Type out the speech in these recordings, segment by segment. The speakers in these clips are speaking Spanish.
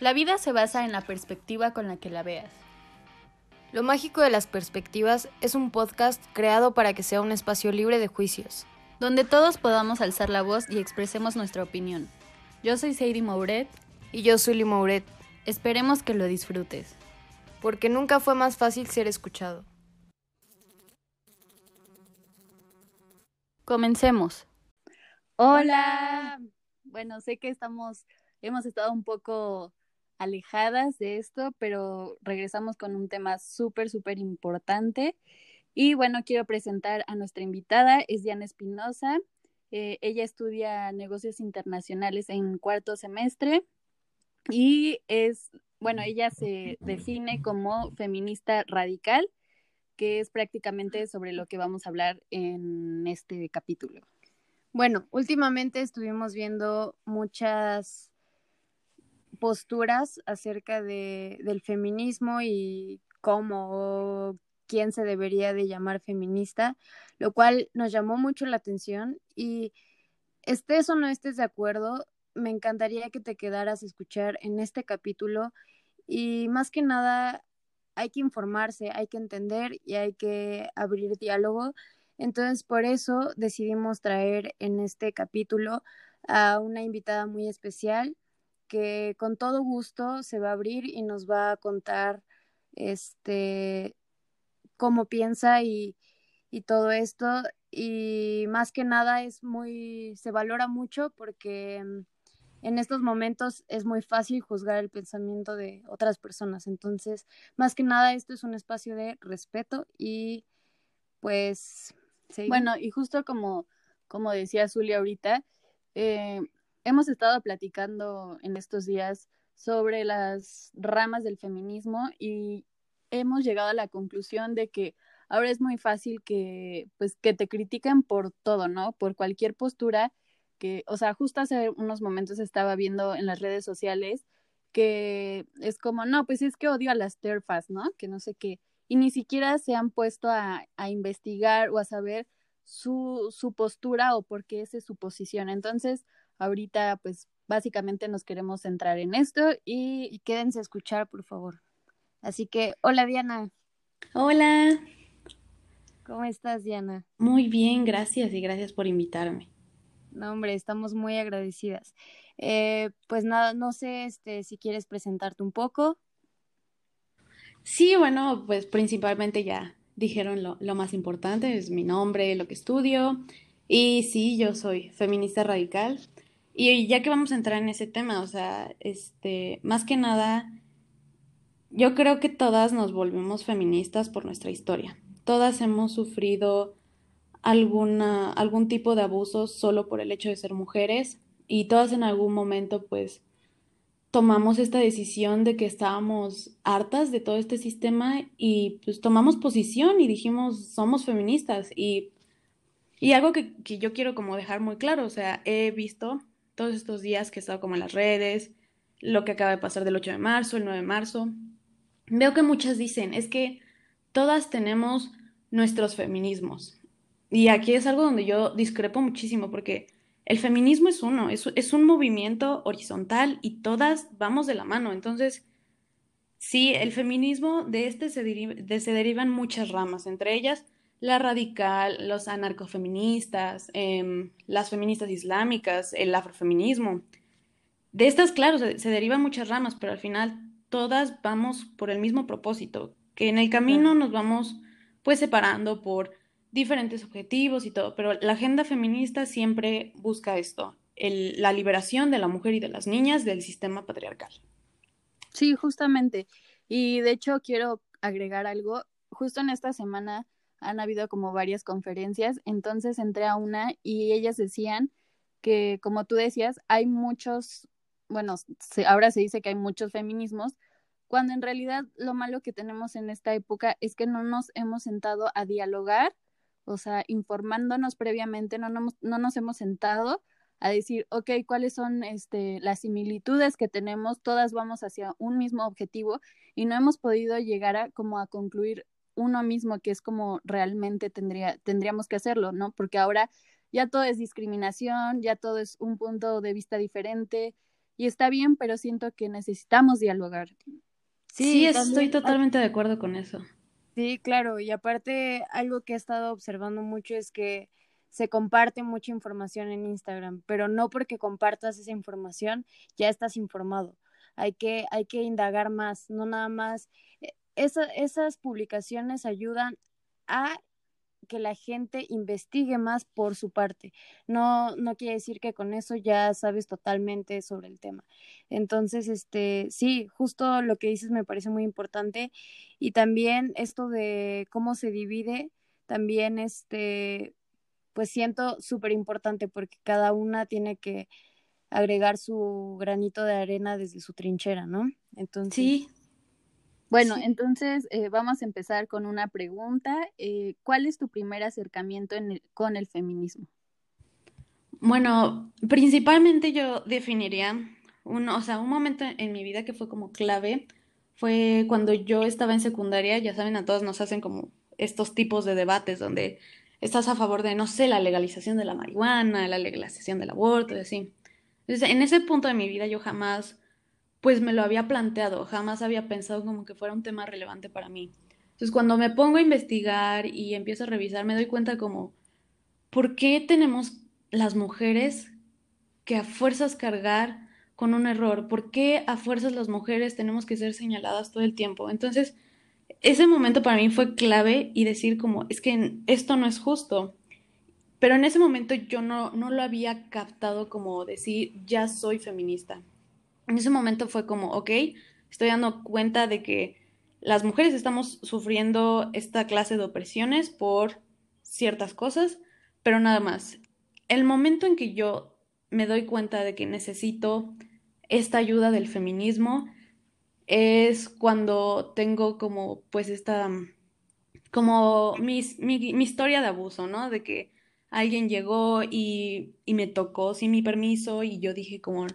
La vida se basa en la perspectiva con la que la veas. Lo mágico de las perspectivas es un podcast creado para que sea un espacio libre de juicios. Donde todos podamos alzar la voz y expresemos nuestra opinión. Yo soy Sadie Mouret. Y yo soy Lee Mouret. Esperemos que lo disfrutes. Porque nunca fue más fácil ser escuchado. Comencemos. Hola. Bueno, sé que estamos, hemos estado un poco alejadas de esto, pero regresamos con un tema súper, súper importante. Y bueno, quiero presentar a nuestra invitada, es Diana Espinosa. Eh, ella estudia negocios internacionales en cuarto semestre y es, bueno, ella se define como feminista radical, que es prácticamente sobre lo que vamos a hablar en este capítulo. Bueno, últimamente estuvimos viendo muchas posturas acerca de, del feminismo y cómo quién se debería de llamar feminista, lo cual nos llamó mucho la atención y estés o no estés de acuerdo, me encantaría que te quedaras a escuchar en este capítulo y más que nada hay que informarse, hay que entender y hay que abrir diálogo. Entonces, por eso decidimos traer en este capítulo a una invitada muy especial que con todo gusto se va a abrir y nos va a contar este cómo piensa y, y todo esto y más que nada es muy se valora mucho porque mm, en estos momentos es muy fácil juzgar el pensamiento de otras personas. Entonces, más que nada, esto es un espacio de respeto y pues... Bueno, y justo como, como decía Zulia ahorita, eh, hemos estado platicando en estos días sobre las ramas del feminismo y hemos llegado a la conclusión de que ahora es muy fácil que pues que te critiquen por todo, ¿no? Por cualquier postura que, o sea, justo hace unos momentos estaba viendo en las redes sociales que es como, no, pues es que odio a las terfas, ¿no? Que no sé qué. Y ni siquiera se han puesto a, a investigar o a saber su, su postura o por qué esa es su posición. Entonces, ahorita, pues básicamente nos queremos centrar en esto y, y quédense a escuchar, por favor. Así que, hola Diana. Hola. ¿Cómo estás, Diana? Muy bien, gracias y gracias por invitarme. No, hombre, estamos muy agradecidas. Eh, pues nada, no sé este, si quieres presentarte un poco. Sí, bueno, pues principalmente ya dijeron lo, lo más importante, es mi nombre, lo que estudio. Y sí, yo soy feminista radical. Y ya que vamos a entrar en ese tema, o sea, este, más que nada, yo creo que todas nos volvemos feministas por nuestra historia. Todas hemos sufrido alguna, algún tipo de abuso solo por el hecho de ser mujeres y todas en algún momento pues tomamos esta decisión de que estábamos hartas de todo este sistema y pues tomamos posición y dijimos somos feministas y, y algo que, que yo quiero como dejar muy claro, o sea, he visto todos estos días que he estado como en las redes, lo que acaba de pasar del 8 de marzo, el 9 de marzo, veo que muchas dicen, es que todas tenemos nuestros feminismos, y aquí es algo donde yo discrepo muchísimo porque el feminismo es uno, es, es un movimiento horizontal y todas vamos de la mano. Entonces, sí, el feminismo de este se, de, se derivan muchas ramas, entre ellas la radical, los anarcofeministas, eh, las feministas islámicas, el afrofeminismo. De estas, claro, se, se, derivan muchas ramas, pero al final todas vamos por el mismo propósito, que en el camino nos vamos pues separando por diferentes objetivos y todo, pero la agenda feminista siempre busca esto, el, la liberación de la mujer y de las niñas del sistema patriarcal. Sí, justamente. Y de hecho quiero agregar algo. Justo en esta semana han habido como varias conferencias, entonces entré a una y ellas decían que, como tú decías, hay muchos, bueno, se, ahora se dice que hay muchos feminismos, cuando en realidad lo malo que tenemos en esta época es que no nos hemos sentado a dialogar o sea, informándonos previamente, no, no, no nos hemos sentado a decir, ok, cuáles son este, las similitudes que tenemos, todas vamos hacia un mismo objetivo y no hemos podido llegar a como a concluir uno mismo, que es como realmente tendría, tendríamos que hacerlo, ¿no? Porque ahora ya todo es discriminación, ya todo es un punto de vista diferente, y está bien, pero siento que necesitamos dialogar. Sí, estoy totalmente de acuerdo con eso. Sí, claro, y aparte algo que he estado observando mucho es que se comparte mucha información en Instagram, pero no porque compartas esa información ya estás informado. Hay que, hay que indagar más, no nada más. Eh, esas publicaciones ayudan a que la gente investigue más por su parte. No, no quiere decir que con eso ya sabes totalmente sobre el tema. Entonces, este, sí, justo lo que dices me parece muy importante. Y también esto de cómo se divide, también este, pues siento súper importante porque cada una tiene que agregar su granito de arena desde su trinchera, ¿no? Entonces, sí, bueno, entonces eh, vamos a empezar con una pregunta. Eh, ¿Cuál es tu primer acercamiento con el feminismo? Bueno, principalmente yo definiría un, o sea, un momento en mi vida que fue como clave fue cuando yo estaba en secundaria, ya saben, a todos nos hacen como estos tipos de debates donde estás a favor de, no sé, la legalización de la marihuana, la legalización del aborto y así. Entonces, en ese punto de mi vida yo jamás pues me lo había planteado, jamás había pensado como que fuera un tema relevante para mí. Entonces cuando me pongo a investigar y empiezo a revisar, me doy cuenta como, ¿por qué tenemos las mujeres que a fuerzas cargar con un error? ¿Por qué a fuerzas las mujeres tenemos que ser señaladas todo el tiempo? Entonces, ese momento para mí fue clave y decir como, es que esto no es justo. Pero en ese momento yo no, no lo había captado como decir, ya soy feminista en ese momento fue como, ok, estoy dando cuenta de que las mujeres estamos sufriendo esta clase de opresiones por ciertas cosas, pero nada más. El momento en que yo me doy cuenta de que necesito esta ayuda del feminismo es cuando tengo como pues esta como mi, mi, historia de abuso, ¿no? De que alguien llegó y, y me tocó sin mi permiso y yo dije como,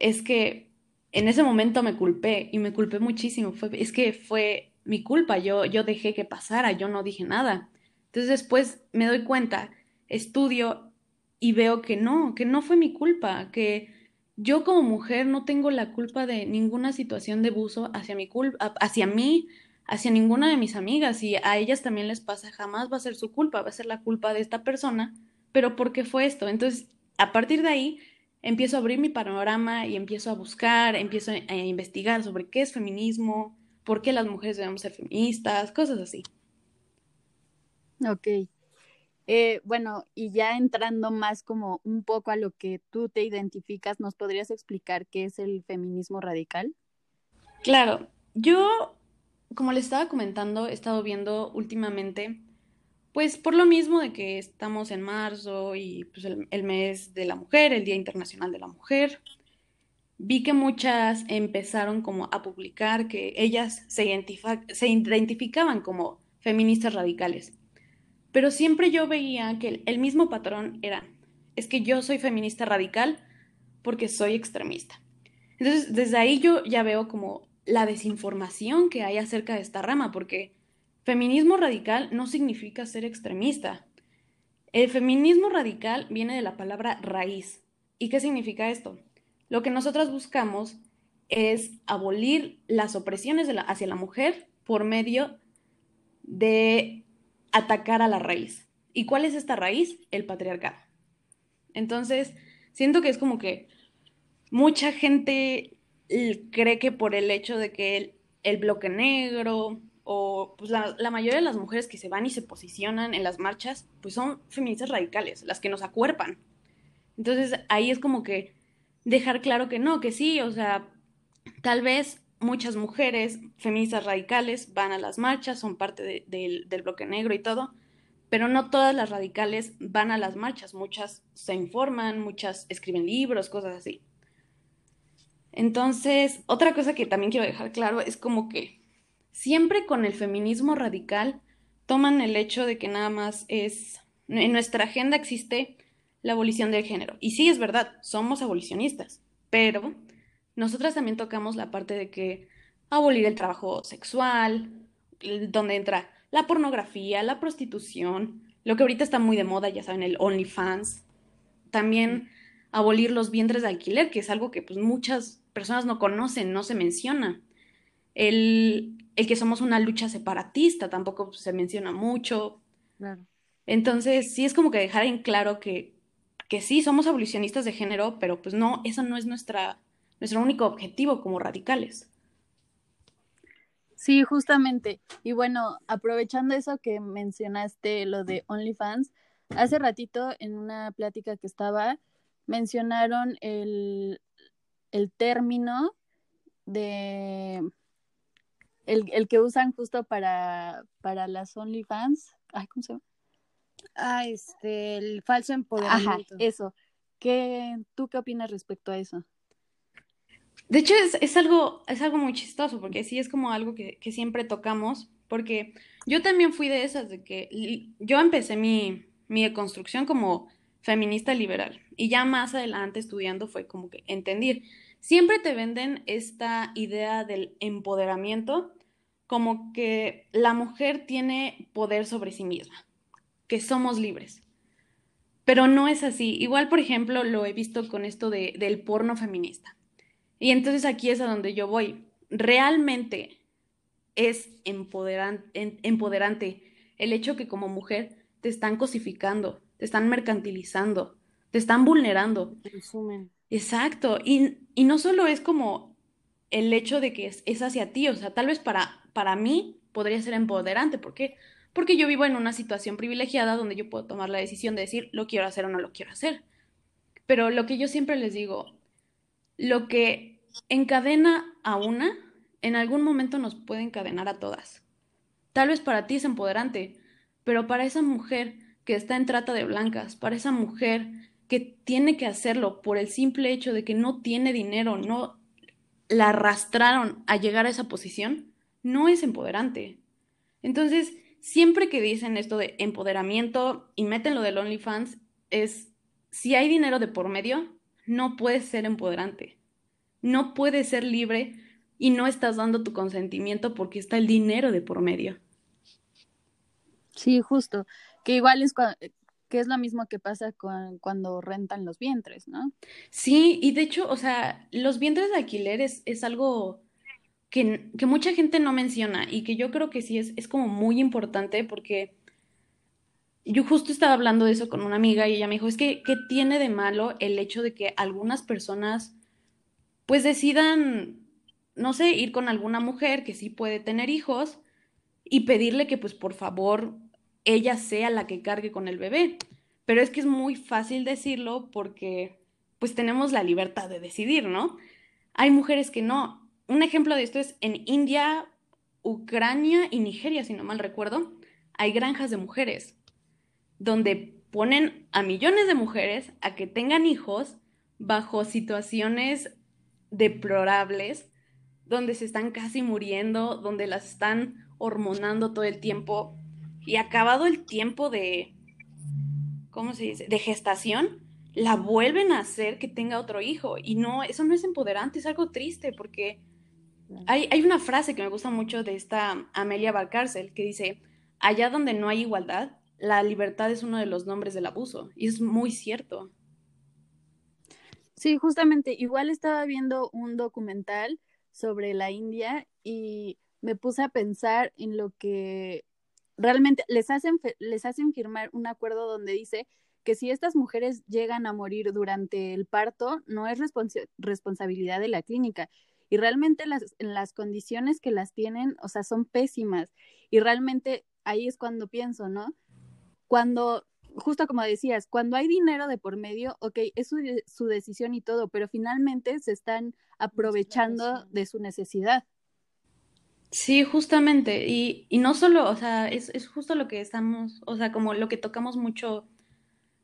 es que en ese momento me culpé y me culpé muchísimo. Fue, es que fue mi culpa, yo, yo dejé que pasara, yo no dije nada. Entonces después me doy cuenta, estudio y veo que no, que no fue mi culpa, que yo como mujer no tengo la culpa de ninguna situación de abuso hacia mi culpa, hacia mí, hacia ninguna de mis amigas y a ellas también les pasa, jamás va a ser su culpa, va a ser la culpa de esta persona, pero ¿por qué fue esto? Entonces, a partir de ahí empiezo a abrir mi panorama y empiezo a buscar, empiezo a investigar sobre qué es feminismo, por qué las mujeres debemos ser feministas, cosas así. Ok. Eh, bueno, y ya entrando más como un poco a lo que tú te identificas, ¿nos podrías explicar qué es el feminismo radical? Claro, yo, como les estaba comentando, he estado viendo últimamente pues por lo mismo de que estamos en marzo y pues el, mes de la mujer, el Día Internacional de la Mujer, vi que muchas empezaron como a publicar que ellas se, se identificaban como feministas radicales. Pero siempre yo veía que el mismo patrón era, es que yo soy feminista radical porque soy extremista. Entonces, desde ahí yo ya veo como la desinformación que hay acerca de esta rama, porque Feminismo radical no significa ser extremista. El feminismo radical viene de la palabra raíz. ¿Y qué significa esto? Lo que nosotras buscamos es abolir las opresiones hacia la mujer por medio de atacar a la raíz. ¿Y cuál es esta raíz? El patriarcado. Entonces, siento que es como que mucha gente cree que por el hecho de que el, el bloque negro, o pues la, mayoría de las mujeres que se van y se posicionan en las marchas, pues son feministas radicales, las que nos acuerpan. Entonces ahí es como que dejar claro que no, que sí, o sea, tal vez muchas mujeres feministas radicales van a las marchas, son parte del bloque negro y todo, pero no todas las radicales van a las marchas, muchas se informan, muchas escriben libros, cosas así. Entonces, otra cosa que también quiero dejar claro es como que siempre con el feminismo radical toman el hecho de que nada más es, en nuestra agenda existe la abolición del género. Y sí, es verdad, somos abolicionistas, pero nosotras también tocamos la parte de que abolir el trabajo sexual, donde entra la pornografía, la prostitución, lo que ahorita está muy de moda, ya saben, el OnlyFans. También abolir los vientres de alquiler, que es algo que pues muchas personas no conocen, no se menciona. El, el que somos una lucha separatista tampoco se menciona mucho. Claro. Entonces, sí es como que dejar en claro que, que sí, somos abolicionistas de género, pero pues no, eso no es nuestra, nuestro único objetivo como radicales. Sí, justamente. Y bueno, aprovechando eso que mencionaste, lo de OnlyFans, hace ratito en una plática que estaba, mencionaron el, el término de el, el, que usan justo para, para las OnlyFans. Ay, ¿cómo se llama? Ah, este, el falso empoderamiento. Ajá, eso. ¿Qué, ¿Tú qué opinas respecto a eso? De hecho, es, es, algo, es algo muy chistoso, porque sí es como algo que, que, siempre tocamos, porque yo también fui de esas, de que yo empecé mi, mi deconstrucción como feminista liberal, y ya más adelante estudiando fue como que entender, siempre te venden esta idea del empoderamiento como que la mujer tiene poder sobre sí misma, que somos libres. Pero no es así. Igual, por ejemplo, lo he visto con esto de, del porno feminista y entonces aquí es a donde yo voy. Realmente es empoderante, empoderante el hecho que como mujer te están cosificando, te están mercantilizando, te están vulnerando. Resumen. Exacto. Y, y, no solo es como el hecho de que es, hacia ti, o sea, tal vez para, para mí podría ser empoderante. ¿Por qué? Porque yo vivo en una situación privilegiada donde yo puedo tomar la decisión de decir lo quiero hacer o no lo quiero hacer. Pero lo que yo siempre les digo, lo que encadena a una, en algún momento nos puede encadenar a todas. Tal vez para ti es empoderante, pero para esa mujer que está en trata de blancas, para esa mujer que tiene que hacerlo por el simple hecho de que no tiene dinero, no la arrastraron a llegar a esa posición, no es empoderante. Entonces, siempre que dicen esto de empoderamiento y meten lo del OnlyFans, es si hay dinero de por medio, no puedes ser empoderante. No puedes ser libre y no estás dando tu consentimiento porque está el dinero de por medio. Sí, justo. Que igual es que es lo mismo que pasa con, cuando rentan los vientres, ¿no? Sí, y de hecho, o sea, los vientres de alquiler es, es algo que, que, mucha gente no menciona y que yo creo que sí es, es como muy importante porque yo justo estaba hablando de eso con una amiga y ella me dijo, es que, ¿qué tiene de malo el hecho de que algunas personas pues decidan, no sé, ir con alguna mujer que sí puede tener hijos y pedirle que pues por favor ella sea la que cargue con el bebé? Pero es que es muy fácil decirlo porque pues tenemos la libertad de decidir, ¿no? Hay mujeres que no. Un ejemplo de esto es en India, Ucrania y Nigeria, si no mal recuerdo, hay granjas de mujeres donde ponen a millones de mujeres a que tengan hijos bajo situaciones deplorables, donde se están casi muriendo, donde las están hormonando todo el tiempo y acabado el tiempo de, ¿cómo se dice?, de gestación, la vuelven a hacer que tenga otro hijo. Y no, eso no es empoderante, es algo triste porque hay, hay una frase que me gusta mucho de esta Amelia Valcárcel que dice, allá donde no hay igualdad, la libertad es uno de los nombres del abuso. Y es muy cierto. Sí, justamente, igual estaba viendo un documental sobre la India y me puse a pensar en lo que realmente les hacen, les hacen firmar un acuerdo donde dice que si estas mujeres llegan a morir durante el parto, no es responsa responsabilidad de la clínica. Y realmente las, las condiciones que las tienen, o sea, son pésimas. Y realmente ahí es cuando pienso, ¿no? cuando, justo como decías, cuando hay dinero de por medio, ok, es su, su decisión y todo, pero finalmente se están aprovechando de su necesidad. Sí, justamente. Y, y no solo, o sea, es, es, justo lo que estamos, o sea, como lo que tocamos mucho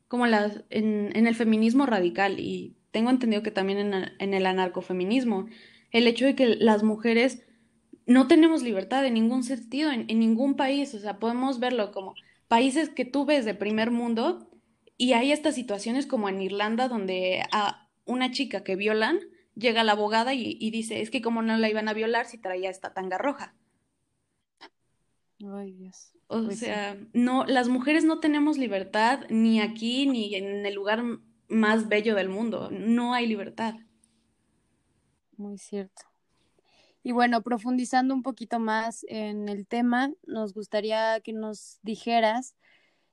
como las, en, en el feminismo radical y tengo entendido que también en, en, el anarcofeminismo, el hecho de que las mujeres no tenemos libertad en ningún sentido, en, en ningún país, o sea, podemos verlo como países que tú ves de primer mundo y hay estas situaciones como en Irlanda donde a una chica que violan llega la abogada y, y dice, es que como no la iban a violar si traía esta tanga roja. Ay, Dios. O pues sea, sí. no, las mujeres no tenemos libertad ni aquí ni en el lugar más bello del mundo. No hay libertad. Muy cierto. Y bueno, profundizando un poquito más en el tema, nos gustaría que nos dijeras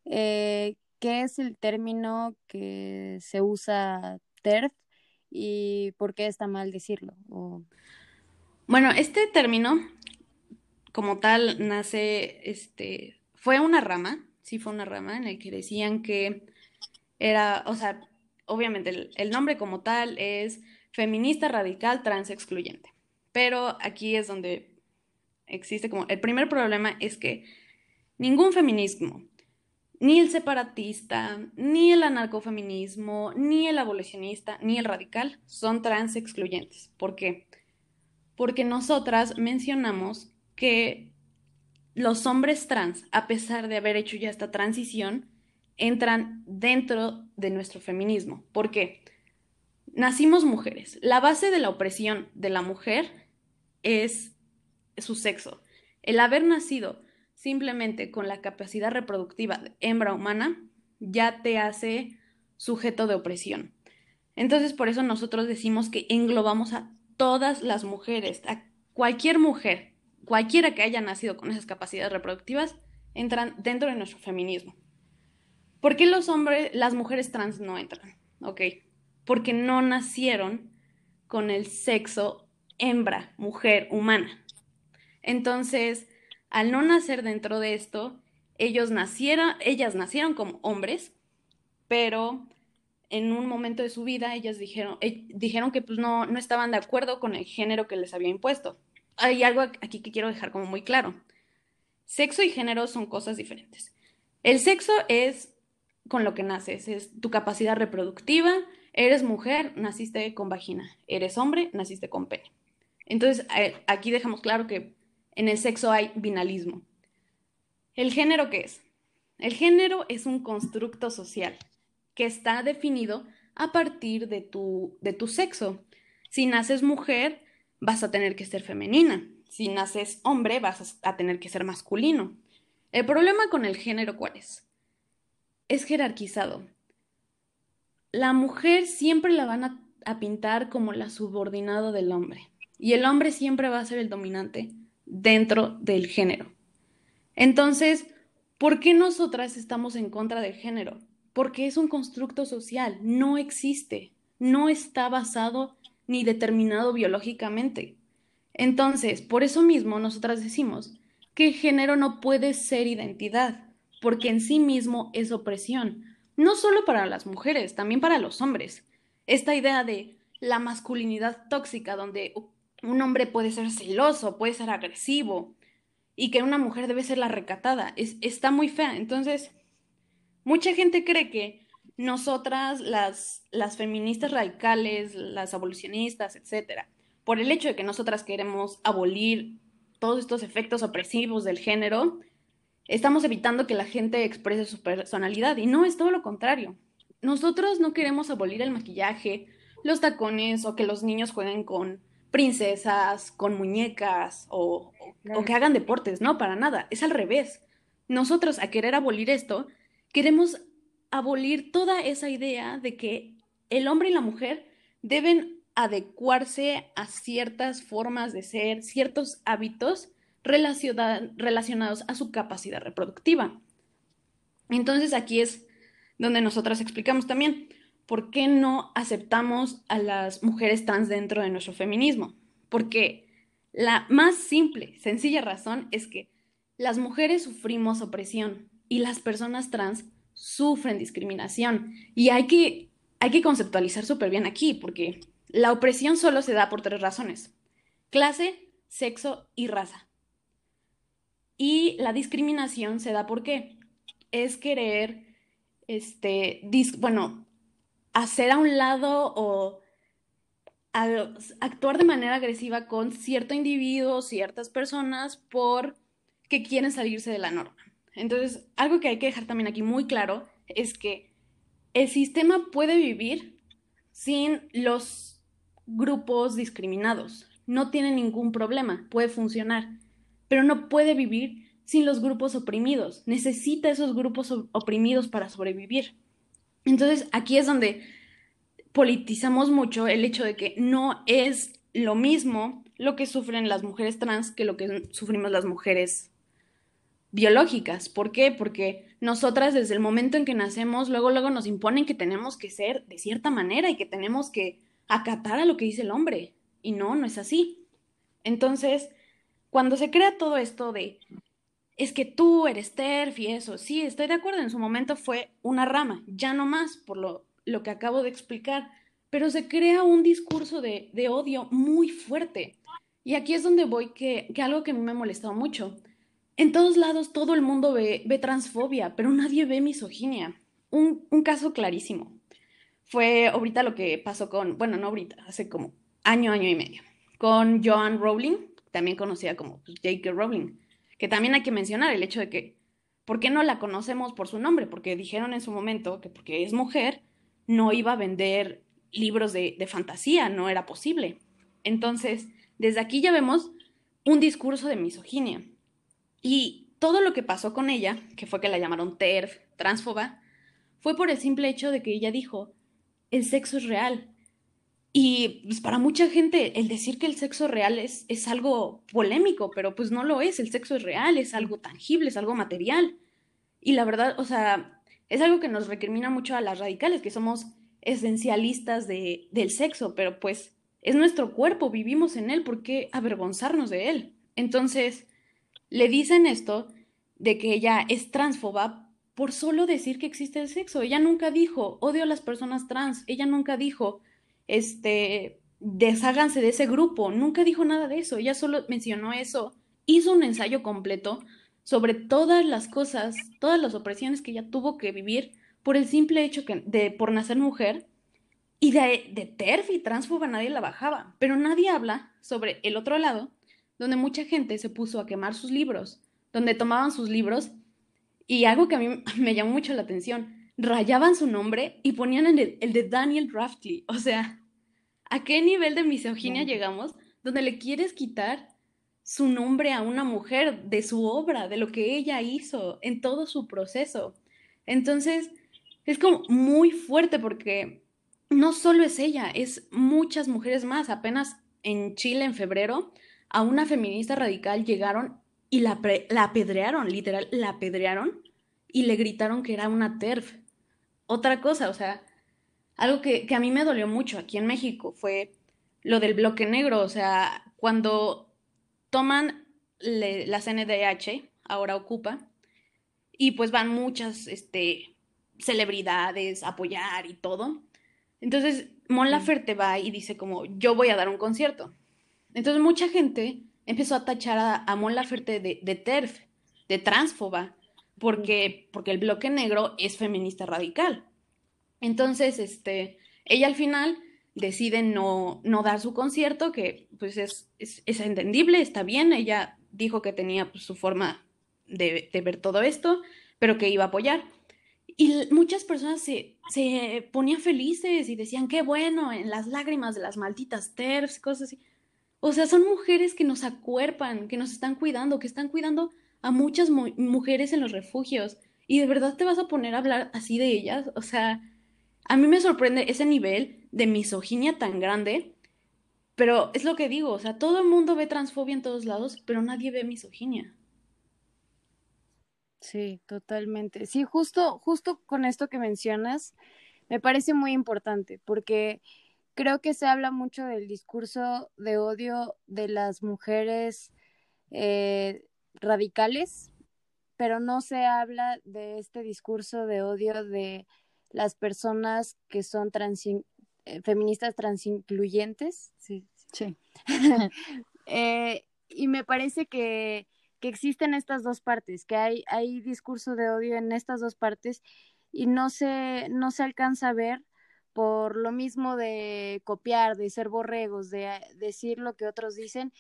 eh, qué es el término que se usa TERF y por qué está mal decirlo. Bueno, este término como tal nace, este, fue una rama, sí fue una rama en el que decían que era, o sea, obviamente el, nombre como tal es feminista radical trans excluyente, pero aquí es donde existe como, el primer problema es que ningún feminismo, ni el separatista, ni el anarcofeminismo, ni el abolicionista, ni el radical son trans excluyentes. ¿Por qué? Porque nosotras mencionamos que los hombres trans, a pesar de haber hecho ya esta transición, entran dentro de nuestro feminismo. ¿Por qué? Nacimos mujeres. La base de la opresión de la mujer es su sexo. El haber nacido simplemente con la capacidad reproductiva de hembra humana ya te hace sujeto de opresión. Entonces, por eso nosotros decimos que englobamos a todas las mujeres, a cualquier mujer cualquiera que haya nacido con esas capacidades reproductivas, entran dentro de nuestro feminismo. ¿Por qué los hombres, las mujeres trans no entran? Ok, porque no nacieron con el sexo hembra, mujer, humana. Entonces, al no nacer dentro de esto, ellos nacieron, ellas nacieron como hombres, pero en un momento de su vida ellas dijeron, eh, dijeron que pues no, no estaban de acuerdo con el género que les había impuesto hay algo aquí que quiero dejar como muy claro. Sexo y género son cosas diferentes. El sexo es con lo que naces, es tu capacidad reproductiva. Eres mujer, naciste con vagina. Eres hombre, naciste con pene. Entonces, aquí dejamos claro que en el sexo hay binalismo. ¿El género qué es? El género es un constructo social que está definido a partir de tu, de tu sexo. Si naces mujer, vas a tener que ser femenina. Si naces hombre, vas a tener que ser masculino. El problema con el género, ¿cuál es? Es jerarquizado. La mujer siempre la van a, pintar como la subordinada del hombre. Y el hombre siempre va a ser el dominante dentro del género. Entonces, ¿por qué nosotras estamos en contra del género? Porque es un constructo social, no existe, no está basado ni determinado biológicamente. Entonces, por eso mismo nosotras decimos que el género no puede ser identidad, porque en sí mismo es opresión, no solo para las mujeres, también para los hombres. Esta idea de la masculinidad tóxica, donde un hombre puede ser celoso, puede ser agresivo, y que una mujer debe ser la recatada, es, está muy fea. Entonces, mucha gente cree que nosotras, las, las feministas radicales, las abolicionistas, etcétera, por el hecho de que nosotras queremos abolir todos estos efectos opresivos del género, estamos evitando que la gente exprese su personalidad y no es todo lo contrario. Nosotros no queremos abolir el maquillaje, los tacones o que los niños jueguen con princesas, con muñecas o, o que hagan deportes, no, para nada, es al revés. Nosotros a querer abolir esto, queremos abolir toda esa idea de que el hombre y la mujer deben adecuarse a ciertas formas de ser, ciertos hábitos relacionados a su capacidad reproductiva. Entonces aquí es donde nosotras explicamos también por qué no aceptamos a las mujeres trans dentro de nuestro feminismo. Porque la más simple, sencilla razón es que las mujeres sufrimos opresión y las personas trans sufren discriminación. Y hay que, hay que conceptualizar súper bien aquí, porque la opresión solo se da por tres razones. Clase, sexo y raza. Y la discriminación se da por qué? Es querer, este, bueno, hacer a un lado o actuar de manera agresiva con cierto individuo, ciertas personas, por que quieren salirse de la norma. Entonces, algo que hay que dejar también aquí muy claro es que el sistema puede vivir sin los grupos discriminados. No tiene ningún problema, puede funcionar, pero no puede vivir sin los grupos oprimidos. Necesita esos grupos oprimidos para sobrevivir. Entonces, aquí es donde politizamos mucho el hecho de que no es lo mismo lo que sufren las mujeres trans que lo que sufrimos las mujeres biológicas. ¿Por qué? Porque nosotras desde el momento en que nacemos, luego, luego nos imponen que tenemos que ser de cierta manera y que tenemos que acatar a lo que dice el hombre. Y no, no es así. Entonces, cuando se crea todo esto de es que tú eres TERF y eso, sí, estoy de acuerdo, en su momento fue una rama, ya no más, por lo, lo que acabo de explicar, pero se crea un discurso de, de odio muy fuerte. Y aquí es donde voy, que, que, algo que a mí me ha molestado mucho. En todos lados todo el mundo ve, ve transfobia, pero nadie ve misoginia. Un, un, caso clarísimo. Fue ahorita lo que pasó con, bueno, no ahorita, hace como año, año y medio, con Joan Rowling, también conocida como pues, J.K. Rowling que también hay que mencionar el hecho de que, ¿por qué no la conocemos por su nombre? Porque dijeron en su momento que porque es mujer no iba a vender libros de, de fantasía, no era posible. Entonces, desde aquí ya vemos un discurso de misoginia. Y todo lo que pasó con ella, que fue que la llamaron TERF, transfoba, fue por el simple hecho de que ella dijo, el sexo es real, y pues para mucha gente el decir que el sexo real es, es algo polémico, pero pues no lo es, el sexo es real, es algo tangible, es algo material. Y la verdad, o sea, es algo que nos recrimina mucho a las radicales, que somos esencialistas de, del sexo, pero pues es nuestro cuerpo, vivimos en él, ¿por qué avergonzarnos de él? Entonces, le dicen esto de que ella es transfoba por solo decir que existe el sexo. Ella nunca dijo, odio a las personas trans, ella nunca dijo, este, desháganse de ese grupo. Nunca dijo nada de eso, ella solo mencionó eso. Hizo un ensayo completo sobre todas las cosas, todas las opresiones que ella tuvo que vivir por el simple hecho de por nacer mujer y de, de TERF y transfoba nadie la bajaba, pero nadie habla sobre el otro lado, donde mucha gente se puso a quemar sus libros, donde tomaban sus libros y algo que a mí me llamó mucho la atención, rayaban su nombre y ponían el, el de Daniel Raftley. O sea, ¿a qué nivel de misoginia llegamos donde le quieres quitar su nombre a una mujer de su obra, de lo que ella hizo en todo su proceso? Entonces, es como muy fuerte porque no solo es ella, es muchas mujeres más. Apenas en Chile, en febrero, a una feminista radical llegaron y la, la apedrearon, literal, la apedrearon y le gritaron que era una TERF otra cosa, o sea, algo que, a mí me dolió mucho aquí en México fue lo del bloque negro, o sea, cuando toman la CNDH, ahora ocupa, y pues van muchas este, celebridades a apoyar y todo. Entonces, Mon Laferte va y dice como, yo voy a dar un concierto. Entonces, mucha gente empezó a tachar a, a Mon Laferte de, de TERF, de transfoba, porque, porque el bloque negro es feminista radical. Entonces, este, ella al final decide no, no dar su concierto, que pues es, es, entendible, está bien, ella dijo que tenía pues, su forma de, de, ver todo esto, pero que iba a apoyar. Y muchas personas se, se ponían felices y decían, qué bueno, en las lágrimas de las malditas TERFs, cosas así. O sea, son mujeres que nos acuerpan, que nos están cuidando, que están cuidando a muchas mujeres en los refugios y de verdad te vas a poner a hablar así de ellas. O sea, a mí me sorprende ese nivel de misoginia tan grande, pero es lo que digo, o sea, todo el mundo ve transfobia en todos lados, pero nadie ve misoginia. Sí, totalmente. Sí, justo, justo con esto que mencionas, me parece muy importante, porque creo que se habla mucho del discurso de odio de las mujeres eh, radicales, pero no se habla de este discurso de odio de las personas que son trans, eh, feministas transincluyentes. Sí. sí. eh, y me parece que, que, existen estas dos partes, que hay, hay discurso de odio en estas dos partes y no se, no se alcanza a ver por lo mismo de copiar, de ser borregos, de decir lo que otros dicen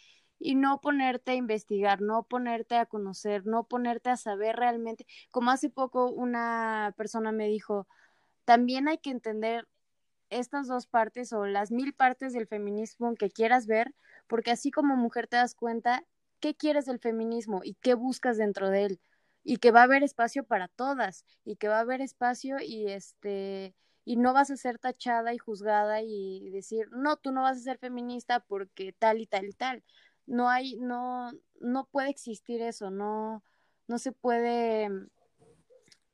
y no ponerte a investigar, no ponerte a conocer, no ponerte a saber realmente, como hace poco una persona me dijo, también hay que entender estas dos partes o las mil partes del feminismo que quieras ver, porque así como mujer te das cuenta qué quieres del feminismo y qué buscas dentro de él y que va a haber espacio para todas y que va a haber espacio y este y no vas a ser tachada y juzgada y decir, no, tú no vas a ser feminista porque tal y tal y tal. No hay, no, no puede existir eso, no, no se puede,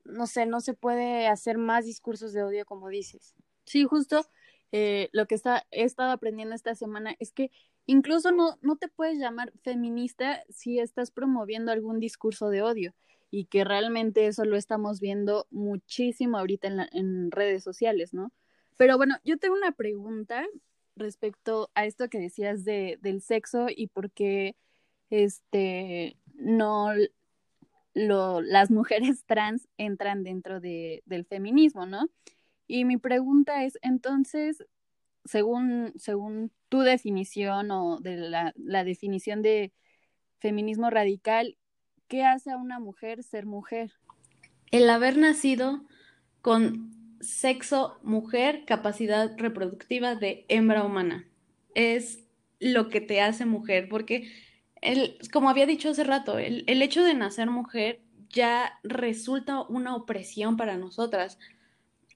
no sé, no se puede hacer más discursos de odio como dices. Sí, justo eh, lo que está, he estado aprendiendo esta semana es que incluso no, no te puedes llamar feminista si estás promoviendo algún discurso de odio y que realmente eso lo estamos viendo muchísimo ahorita en, en redes sociales, ¿no? Pero bueno, yo tengo una pregunta respecto a esto que decías de, del sexo y por qué este no lo, las mujeres trans entran dentro de, del feminismo, ¿no? Y mi pregunta es, entonces, según, según tu definición o de la, la definición de feminismo radical, ¿qué hace a una mujer ser mujer? El haber nacido con sexo mujer, capacidad reproductiva de hembra humana. Es lo que te hace mujer, porque el, como había dicho hace rato, el, el hecho de nacer mujer ya resulta una opresión para nosotras.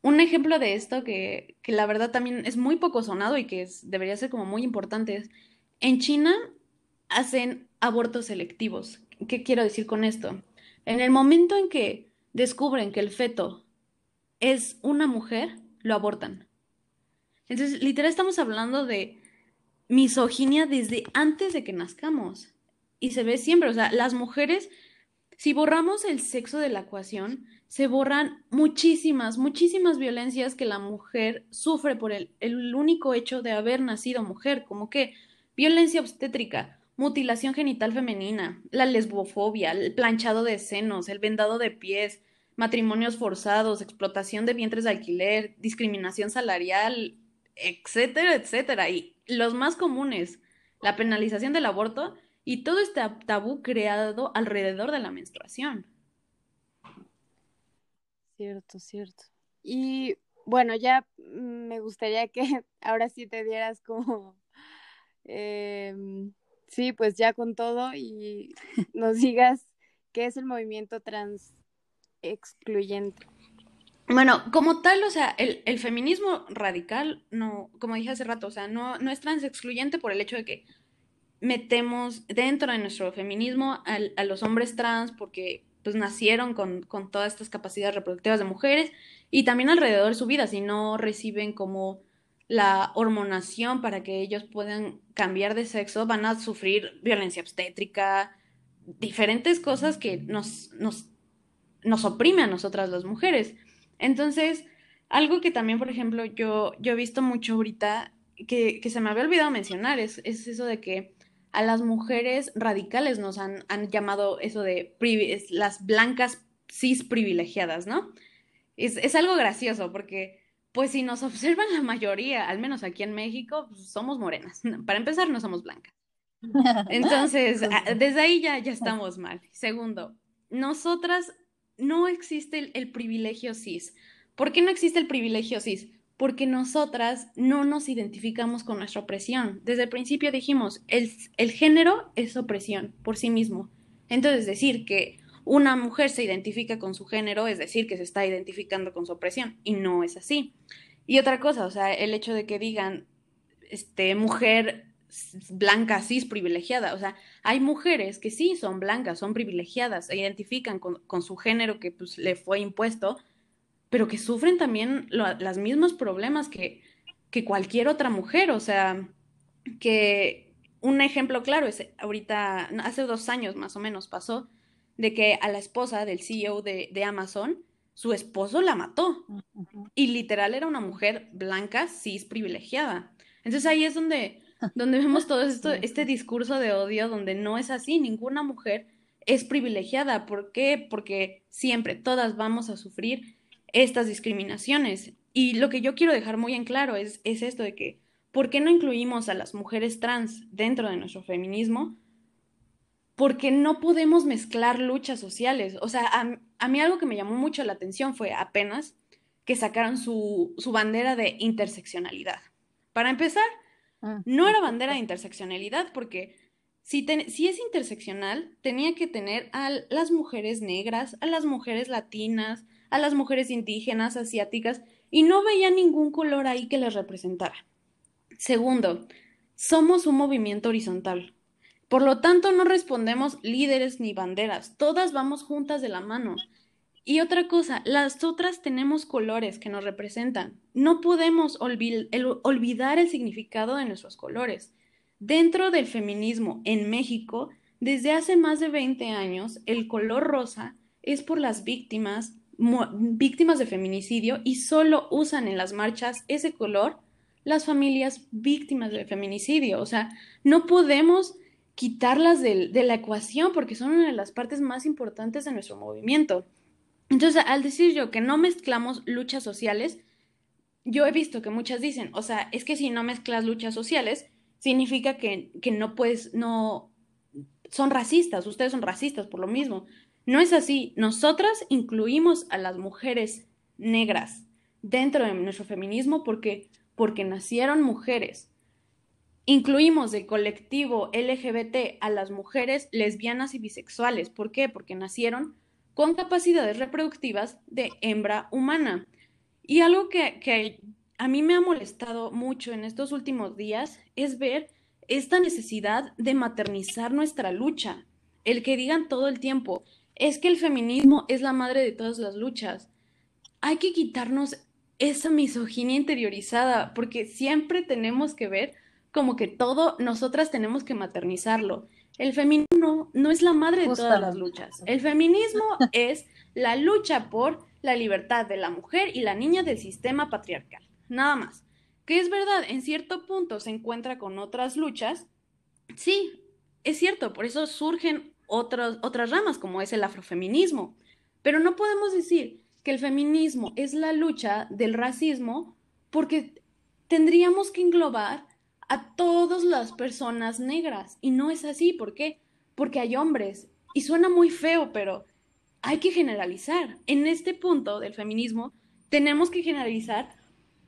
Un ejemplo de esto que, que, la verdad también es muy poco sonado y que debería ser como muy importante es, en China hacen abortos selectivos. ¿Qué quiero decir con esto? En el momento en que descubren que el feto es una mujer, lo abortan. Entonces, literal estamos hablando de misoginia desde antes de que nazcamos. Y se ve siempre, o sea, las mujeres, si borramos el sexo de la ecuación, se borran muchísimas, muchísimas violencias que la mujer sufre por el, el único hecho de haber nacido mujer, como que violencia obstétrica, mutilación genital femenina, la lesbofobia, el planchado de senos, el vendado de pies, matrimonios forzados, explotación de vientres de alquiler, discriminación salarial, etcétera, etcétera. Y los más comunes, la penalización del aborto y todo este tabú creado alrededor de la menstruación. Cierto, cierto. Y bueno, ya me gustaría que ahora sí te dieras como eh, Sí, pues ya con todo y nos digas qué es el movimiento trans excluyente. Bueno, como tal, o sea, el, el, feminismo radical, no, como dije hace rato, o sea, no, no es trans excluyente por el hecho de que metemos dentro de nuestro feminismo a, a los hombres trans porque pues nacieron con, con, todas estas capacidades reproductivas de mujeres y también alrededor de su vida, si no reciben como la hormonación para que ellos puedan cambiar de sexo, van a sufrir violencia obstétrica, diferentes cosas que nos, nos, nos oprime a nosotras las mujeres. Entonces, algo que también, por ejemplo, yo, yo he visto mucho ahorita, que, que se me había olvidado mencionar, es, es, eso de que a las mujeres radicales nos han, han llamado eso de las blancas cis privilegiadas, ¿no? Es, es algo gracioso porque pues si nos observan la mayoría, al menos aquí en México, pues, somos morenas. Para empezar, no somos blancas. Entonces, desde ahí ya, ya estamos mal. Segundo, nosotras no existe el, privilegio cis. ¿Por qué no existe el privilegio cis? Porque nosotras no nos identificamos con nuestra opresión. Desde el principio dijimos, el, el género es opresión por sí mismo. Entonces, decir que una mujer se identifica con su género, es decir, que se está identificando con su opresión, y no es así. Y otra cosa, o sea, el hecho de que digan, este, mujer blanca, cis, privilegiada, o sea, hay mujeres que sí son blancas, son privilegiadas, se identifican con, con su género que pues le fue impuesto, pero que sufren también los mismos problemas que, que cualquier otra mujer, o sea, que un ejemplo claro es ahorita, hace dos años más o menos pasó, de que a la esposa del CEO de, de Amazon, su esposo la mató. Y literal era una mujer blanca, cis, privilegiada. Entonces ahí es donde, donde vemos todo esto, este discurso de odio donde no es así, ninguna mujer es privilegiada. ¿Por qué? Porque siempre, todas vamos a sufrir estas discriminaciones. Y lo que yo quiero dejar muy en claro es, es esto de que, ¿por qué no incluimos a las mujeres trans dentro de nuestro feminismo? porque no podemos mezclar luchas sociales. O sea, a, a, mí algo que me llamó mucho la atención fue apenas que sacaron su, su bandera de interseccionalidad. Para empezar, ah, no era bandera de interseccionalidad porque si, si es interseccional, tenía que tener a las mujeres negras, a las mujeres latinas, a las mujeres indígenas, asiáticas, y no veía ningún color ahí que les representara. Segundo, somos un movimiento horizontal. Por lo tanto, no respondemos líderes ni banderas, todas vamos juntas de la mano. Y otra cosa, las otras tenemos colores que nos representan. No podemos olvidar el significado de nuestros colores. Dentro del feminismo en México, desde hace más de 20 años, el color rosa es por las víctimas, víctimas de feminicidio y solo usan en las marchas ese color las familias víctimas de feminicidio. O sea, no podemos quitarlas de, de la ecuación porque son una de las partes más importantes de nuestro movimiento. Entonces, al decir yo que no mezclamos luchas sociales, yo he visto que muchas dicen, o sea, es que si no mezclas luchas sociales, significa que, que no puedes, no, son racistas, ustedes son racistas por lo mismo. No es así. Nosotras incluimos a las mujeres negras dentro de nuestro feminismo porque, porque nacieron mujeres. Incluimos del colectivo LGBT a las mujeres lesbianas y bisexuales. ¿Por qué? Porque nacieron con capacidades reproductivas de hembra humana. Y algo que, que a mí me ha molestado mucho en estos últimos días es ver esta necesidad de maternizar nuestra lucha, el que digan todo el tiempo, es que el feminismo es la madre de todas las luchas. Hay que quitarnos esa misoginia interiorizada, porque siempre tenemos que ver como que todo nosotras tenemos que maternizarlo. El feminismo no es la madre de todas las luchas. El feminismo es la lucha por la libertad de la mujer y la niña del sistema patriarcal. Nada más que es verdad, en cierto punto se encuentra con otras luchas, sí, es cierto, por eso surgen otras ramas como es el afrofeminismo, pero no podemos decir que el feminismo es la lucha del racismo porque tendríamos que englobar a todas las personas negras y no es así, ¿por qué? Porque hay hombres y suena muy feo, pero hay que generalizar. En este punto del feminismo tenemos que generalizar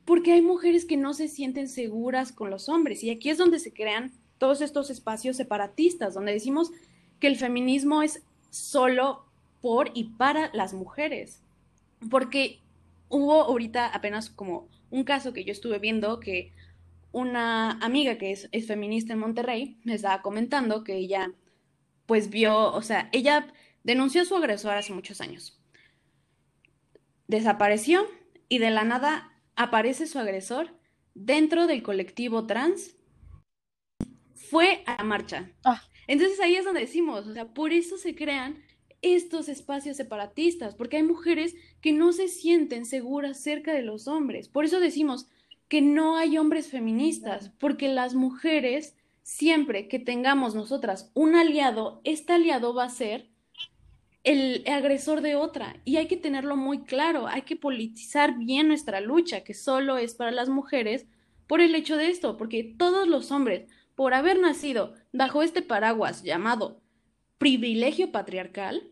porque hay mujeres que no se sienten seguras con los hombres y aquí es donde se crean todos estos espacios separatistas, donde decimos que el feminismo es solo por y para las mujeres. Porque hubo ahorita apenas como un caso que yo estuve viendo que una amiga que es, es feminista en Monterrey me estaba comentando que ella pues vio, o sea, ella denunció a su agresor hace muchos años. Desapareció y de la nada aparece su agresor dentro del colectivo trans, fue a la marcha. Ah. Entonces ahí es donde decimos, o sea, por eso se crean estos espacios separatistas, porque hay mujeres que no se sienten seguras cerca de los hombres. Por eso decimos que no hay hombres feministas, porque las mujeres, siempre que tengamos nosotras un aliado, este aliado va a ser el agresor de otra. Y hay que tenerlo muy claro, hay que politizar bien nuestra lucha, que solo es para las mujeres, por el hecho de esto, porque todos los hombres, por haber nacido bajo este paraguas llamado privilegio patriarcal,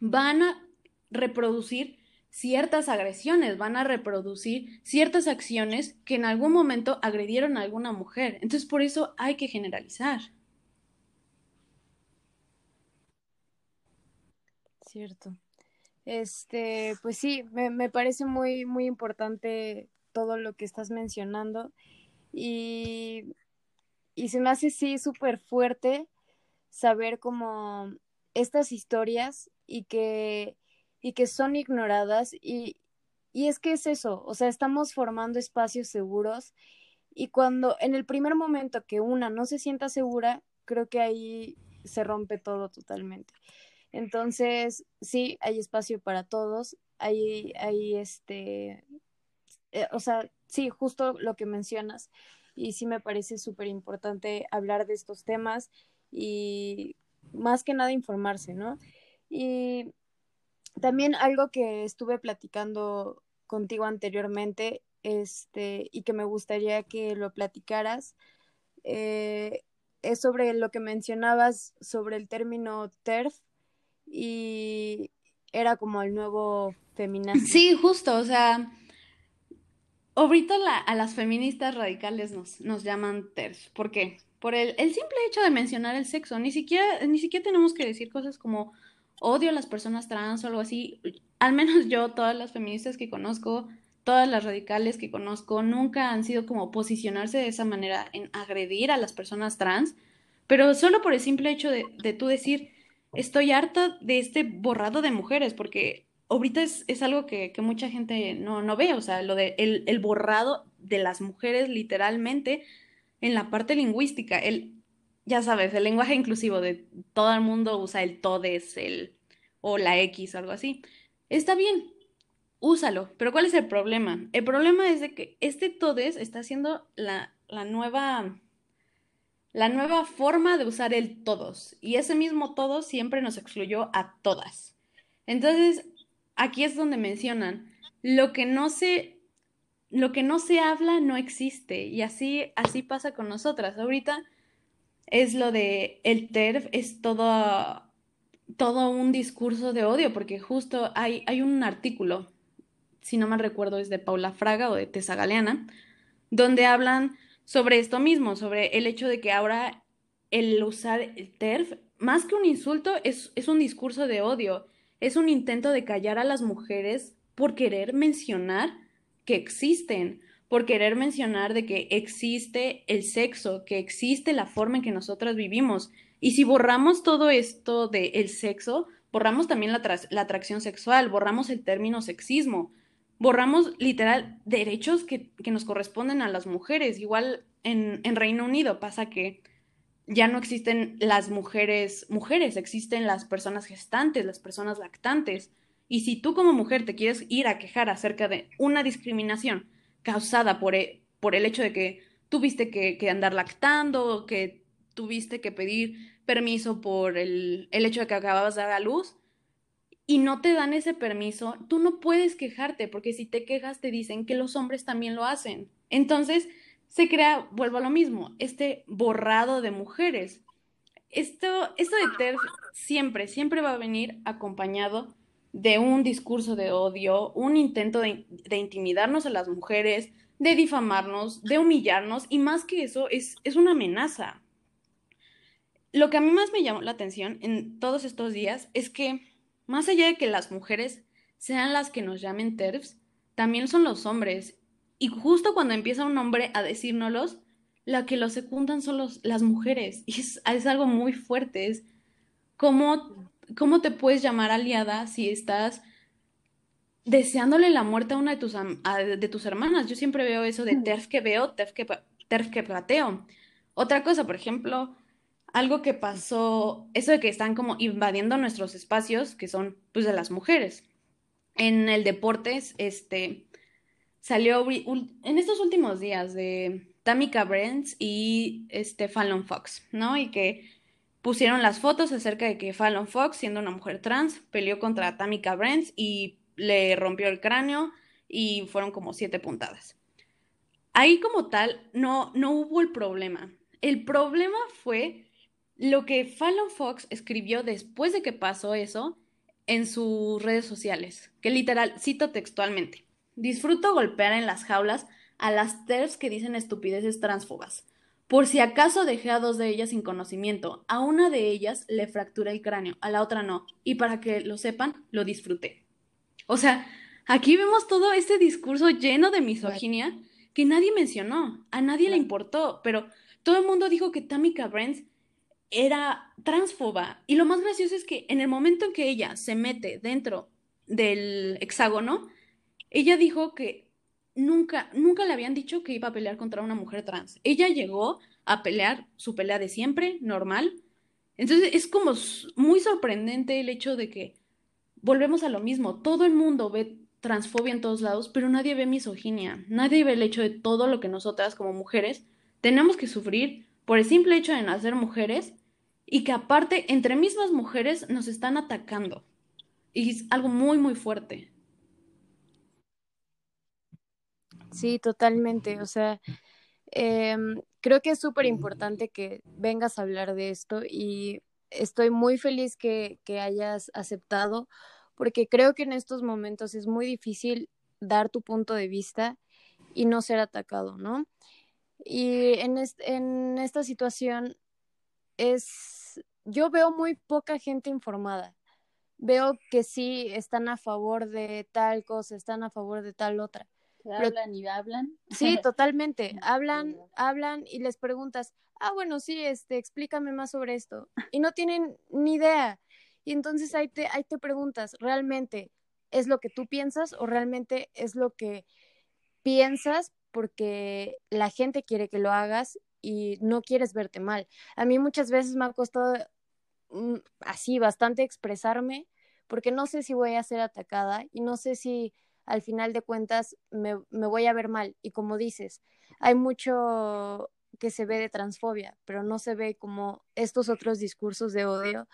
van a reproducir ciertas agresiones, van a reproducir ciertas acciones que en algún momento agredieron a alguna mujer. Entonces, por eso hay que generalizar. Cierto. Este, pues sí, me, me parece muy, muy importante todo lo que estás mencionando y, y se me hace sí súper fuerte saber como estas historias y que, y que son ignoradas y, y es que es eso, o sea, estamos formando espacios seguros y cuando en el primer momento que una no se sienta segura, creo que ahí se rompe todo totalmente. Entonces, sí, hay espacio para todos, hay, hay este, eh, o sea, sí, justo lo que mencionas, y sí me parece súper importante hablar de estos temas y más que nada informarse, ¿no? Y también algo que estuve platicando contigo anteriormente, este, y que me gustaría que lo platicaras, eh, es sobre lo que mencionabas sobre el término TERF, y era como el nuevo feminazi. Sí, justo, o sea, ahorita a las feministas radicales nos, nos llaman TERF. ¿Por qué? Por el, el, simple hecho de mencionar el sexo. Ni siquiera, ni siquiera tenemos que decir cosas como odio a las personas trans o algo así. Al menos yo, todas las feministas que conozco, todas las radicales que conozco nunca han sido como posicionarse de esa manera en agredir a las personas trans, pero solo por el simple hecho de, de tú decir, estoy harta de este borrado de mujeres, porque ahorita es, es algo que, que, mucha gente no, no ve, o sea, lo de el, el, borrado de las mujeres literalmente en la parte lingüística, el, ya sabes, el lenguaje inclusivo de todo el mundo usa el todes, el o la X o algo así. Está bien, úsalo, pero ¿cuál es el problema? El problema es de que este todes está haciendo la, la nueva la nueva forma de usar el todos. Y ese mismo todos siempre nos excluyó a todas. Entonces, aquí es donde mencionan, lo que no se, lo que no se habla no existe. Y así, así pasa con nosotras. Ahorita es lo de el TERF, es todo, todo un discurso de odio, porque justo hay, hay un artículo, si no me recuerdo, es de Paula Fraga o de Tessa Galeana, donde hablan sobre esto mismo, sobre el hecho de que ahora el usar el TERF, más que un insulto, es, es un discurso de odio, es un intento de callar a las mujeres por querer mencionar que existen, por querer mencionar de que existe el sexo, que existe la forma en que nosotras vivimos. Y si borramos todo esto del el sexo, borramos también la, la atracción sexual, borramos el término sexismo, borramos literal derechos que, que nos corresponden a las mujeres. Igual en, en, Reino Unido pasa que ya no existen las mujeres, mujeres, existen las personas gestantes, las personas lactantes. Y si tú como mujer te quieres ir a quejar acerca de una discriminación causada por, e, por el hecho de que tuviste que, que andar lactando, que tuviste que pedir permiso por el, el hecho de que acababas de dar a luz, y no te dan ese permiso, tú no puedes quejarte, porque si te quejas te dicen que los hombres también lo hacen. Entonces se crea, vuelvo a lo mismo, este borrado de mujeres. Esto, esto de TERF siempre, siempre va a venir acompañado de un discurso de odio, un intento de, de intimidarnos a las mujeres, de difamarnos, de humillarnos, y más que eso, es, es una amenaza. Lo que a mí más me llamó la atención en todos estos días es que más allá de que las mujeres sean las que nos llamen TERFs, también son los hombres. Y justo cuando empieza un hombre a decírnoslos, la que lo secundan son los, las mujeres. Y es, es, algo muy fuerte. Es cómo, cómo te puedes llamar aliada si estás deseándole la muerte a una de tus, a, de tus hermanas. Yo siempre veo eso de TERF que veo, TERF que, TERF que plateo. Otra cosa, por ejemplo, algo que pasó, eso de que están como invadiendo nuestros espacios, que son pues de las mujeres. En el deportes, este, salió en estos últimos días de Tamika Brents y este Fallon Fox, ¿no? Y que pusieron las fotos acerca de que Fallon Fox, siendo una mujer trans, peleó contra Tamika Brents y le rompió el cráneo y fueron como siete puntadas. Ahí como tal no, no hubo el problema. El problema fue lo que Fallon Fox escribió después de que pasó eso en sus redes sociales, que literal, cito textualmente, disfruto golpear en las jaulas a las TERFs que dicen estupideces transfobas. Por si acaso dejé a dos de ellas sin conocimiento, a una de ellas le fracturé el cráneo, a la otra no, y para que lo sepan, lo disfruté. O sea, aquí vemos todo este discurso lleno de misoginia que nadie mencionó, a nadie le importó, pero todo el mundo dijo que Tamika Brents era transfoba. Y lo más gracioso es que en el momento en que ella se mete dentro del hexágono, ella dijo que nunca, nunca le habían dicho que iba a pelear contra una mujer trans. Ella llegó a pelear su pelea de siempre, normal. Entonces es como muy sorprendente el hecho de que volvemos a lo mismo. Todo el mundo ve transfobia en todos lados, pero nadie ve misoginia. Nadie ve el hecho de todo lo que nosotras como mujeres tenemos que sufrir por el simple hecho de nacer mujeres y que aparte entre mismas mujeres nos están atacando. Y es algo muy, muy fuerte. Sí, totalmente. O sea, eh, creo que es súper importante que vengas a hablar de esto y estoy muy feliz que, hayas aceptado porque creo que en estos momentos es muy difícil dar tu punto de vista y no ser atacado, ¿no? Y en, en esta situación es, yo veo muy poca gente informada. Veo que sí están a favor de tal cosa, están a favor de tal otra, hablan y hablan. Sí, totalmente. hablan, hablan y les preguntas, ah, bueno, sí, este, explícame más sobre esto. Y no tienen ni idea. Y entonces ahí te, ahí te preguntas, ¿realmente es lo que tú piensas o realmente es lo que piensas porque la gente quiere que lo hagas y no quieres verte mal? A mí muchas veces me ha costado mm, así bastante expresarme porque no sé si voy a ser atacada y no sé si al final de cuentas me, me voy a ver mal. Y como dices, hay mucho que se ve de transfobia, pero no se ve como estos otros discursos de odio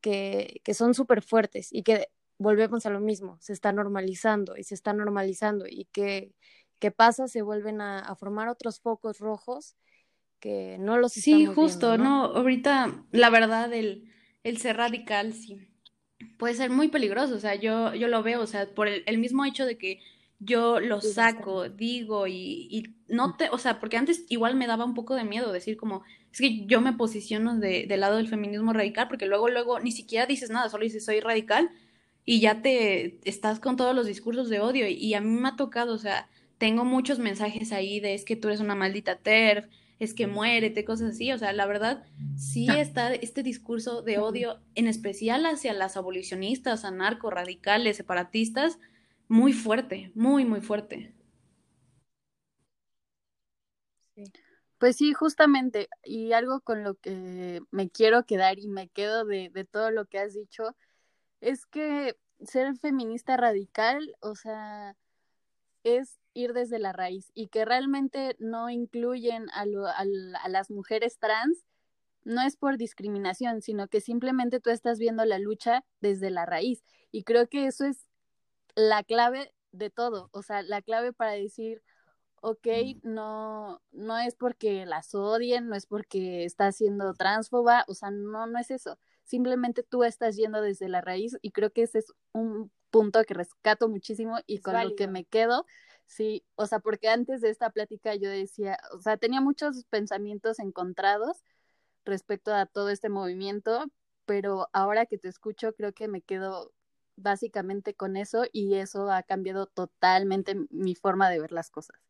que, que son súper fuertes y que volvemos a lo mismo, se está normalizando y se está normalizando y que, que pasa, se vuelven a, a, formar otros focos rojos que no los Sí, justo, ¿no? ¿no? Ahorita, la verdad, el, el ser radical, sí, puede ser muy peligroso, o sea, yo, yo lo veo, o sea, por el, el mismo hecho de que yo lo saco, digo y, y, no te, o sea, porque antes igual me daba un poco de miedo decir como, es que yo me posiciono de, del lado del feminismo radical, porque luego, luego ni siquiera dices nada, solo dices soy radical y ya te estás con todos los discursos de odio y, y a mí me ha tocado, o sea, tengo muchos mensajes ahí de es que tú eres una maldita TERF, es que muérete, cosas así. O sea, la verdad, sí está este discurso de odio, en especial hacia las abolicionistas, anarco, radicales, separatistas, muy fuerte, muy, muy fuerte. Pues sí, justamente, y algo con lo que me quiero quedar y me quedo de, de todo lo que has dicho, es que ser feminista radical, o sea, es ir desde la raíz y que realmente no incluyen a, lo, a, a, las mujeres trans, no es por discriminación, sino que simplemente tú estás viendo la lucha desde la raíz. Y creo que eso es la clave de todo, o sea, la clave para decir, ok, no, no es porque las odien, no es porque está siendo transfoba, o sea, no, no es eso. Simplemente tú estás yendo desde la raíz y creo que ese es un punto que rescato muchísimo y con lo que me quedo Sí, o sea, porque antes de esta plática yo decía, o sea, tenía muchos pensamientos encontrados respecto a todo este movimiento, pero ahora que te escucho creo que me quedo básicamente con eso y eso ha cambiado totalmente mi forma de ver las cosas.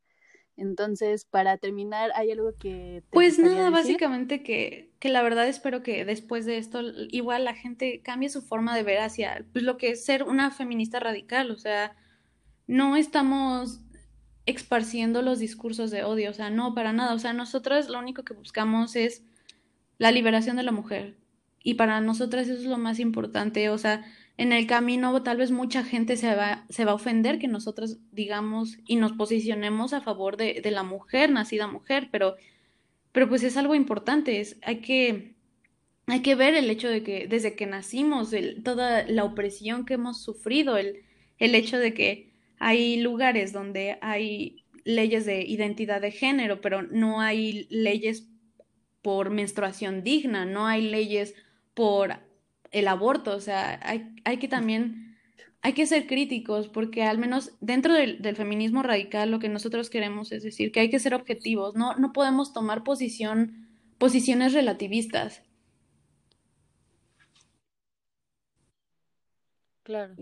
Entonces, para terminar, ¿hay algo que... Te pues nada, decir? básicamente que, que la verdad espero que después de esto igual la gente cambie su forma de ver hacia pues, lo que es ser una feminista radical, o sea, no estamos esparciendo los discursos de odio, o sea, no, para nada, o sea, nosotras lo único que buscamos es la liberación de la mujer y para nosotras eso es lo más importante, o sea, en el camino tal vez mucha gente se va, se va a ofender que nosotras digamos y nos posicionemos a favor de, de la mujer, nacida mujer, pero, pero pues es algo importante, es, hay que, hay que ver el hecho de que desde que nacimos, toda la opresión que hemos sufrido, el, el hecho de que hay lugares donde hay leyes de identidad de género, pero no hay leyes por menstruación digna, no hay leyes por el aborto, o sea, hay, hay que también, hay que ser críticos porque al menos dentro del, feminismo radical lo que nosotros queremos es decir que hay que ser objetivos, no, no podemos tomar posiciones relativistas. Claro.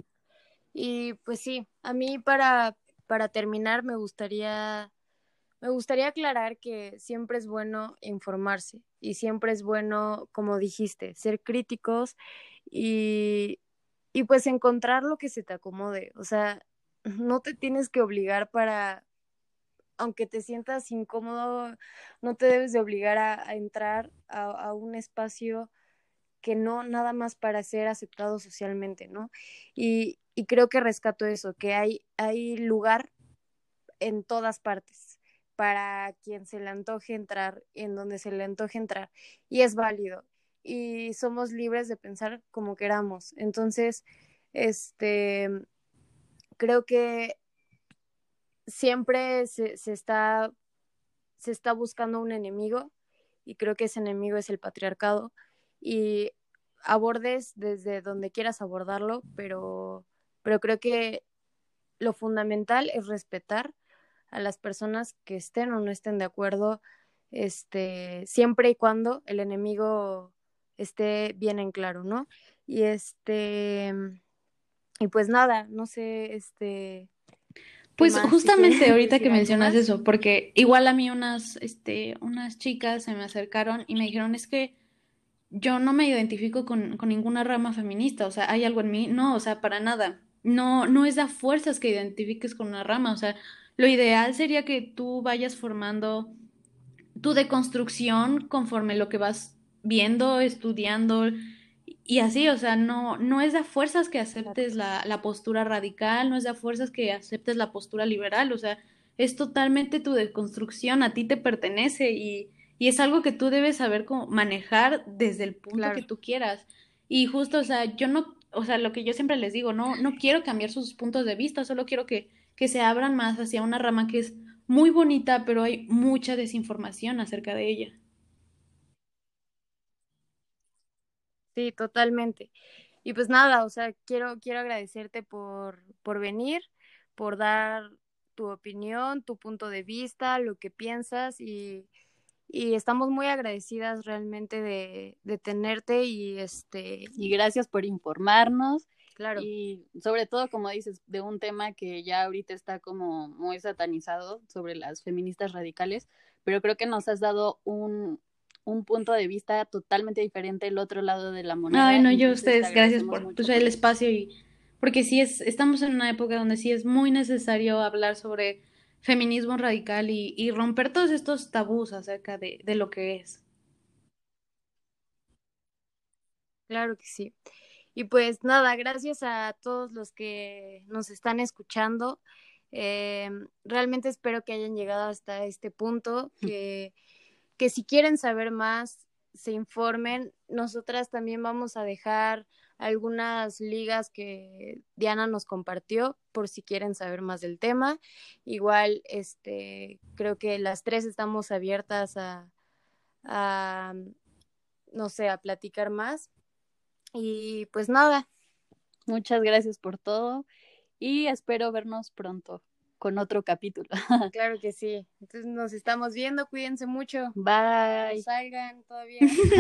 Y pues sí, a mí para, para terminar me gustaría, me gustaría aclarar que siempre es bueno informarse y siempre es bueno, como dijiste, ser críticos y, y pues encontrar lo que se te acomode. O sea, no te tienes que obligar para, aunque te sientas incómodo, no te debes de obligar a, entrar a, a, un espacio que no nada más para ser aceptado socialmente, ¿no? Y, y creo que rescato eso, que hay, hay lugar en todas partes para quien se le antoje entrar, en donde se le antoje entrar, y es válido, y somos libres de pensar como queramos. Entonces, este, creo que siempre se, se, está, se está buscando un enemigo, y creo que ese enemigo es el patriarcado, y abordes desde donde quieras abordarlo, pero pero creo que lo fundamental es respetar a las personas que estén o no estén de acuerdo, este, siempre y cuando el enemigo esté bien en claro, ¿no? Y este, y pues nada, no sé, este. Pues justamente ahorita que mencionas eso, porque igual a mí unas, este, unas chicas se me acercaron y me dijeron, es que yo no me identifico con, con ninguna rama feminista, o sea, hay algo en mí, no, o sea, para nada. No, no es a fuerzas que identifiques con una rama, o sea, lo ideal sería que tú vayas formando tu deconstrucción conforme lo que vas viendo, estudiando y así, o sea, no, no es a fuerzas que aceptes la, la postura radical, no es a fuerzas que aceptes la postura liberal, o sea, es totalmente tu deconstrucción, a ti te pertenece y, y es algo que tú debes saber cómo manejar desde el punto que tú quieras. Y justo, o sea, yo no, o sea, lo que yo siempre les digo, no, no quiero cambiar sus puntos de vista, solo quiero que, que se abran más hacia una rama que es muy bonita, pero hay mucha desinformación acerca de ella. Sí, totalmente. Y pues nada, o sea, quiero, quiero agradecerte por, por venir, por dar tu opinión, tu punto de vista, lo que piensas y, y estamos muy agradecidas realmente de, de tenerte y este y gracias por informarnos Claro. Y sobre todo, como dices, de un tema que ya ahorita está como muy satanizado sobre las feministas radicales, pero creo que nos has dado un, un punto de vista totalmente diferente el otro lado de la moneda. Ay, no, yo a ustedes, gracias por pues, el espacio y porque sí es, estamos en una época donde sí es muy necesario hablar sobre feminismo radical y, y romper todos estos tabús acerca de, de lo que es. Claro que sí. Y pues nada, gracias a todos los que nos están escuchando. Eh, realmente espero que hayan llegado hasta este punto, que, que si quieren saber más, se informen. Nosotras también vamos a dejar algunas ligas que Diana nos compartió por si quieren saber más del tema. Igual, este, creo que las tres estamos abiertas a, a no sé, a platicar más. Y pues nada. Muchas gracias por todo y espero vernos pronto con otro capítulo. Claro que sí. Entonces nos estamos viendo, cuídense mucho. Bye. salgan todavía.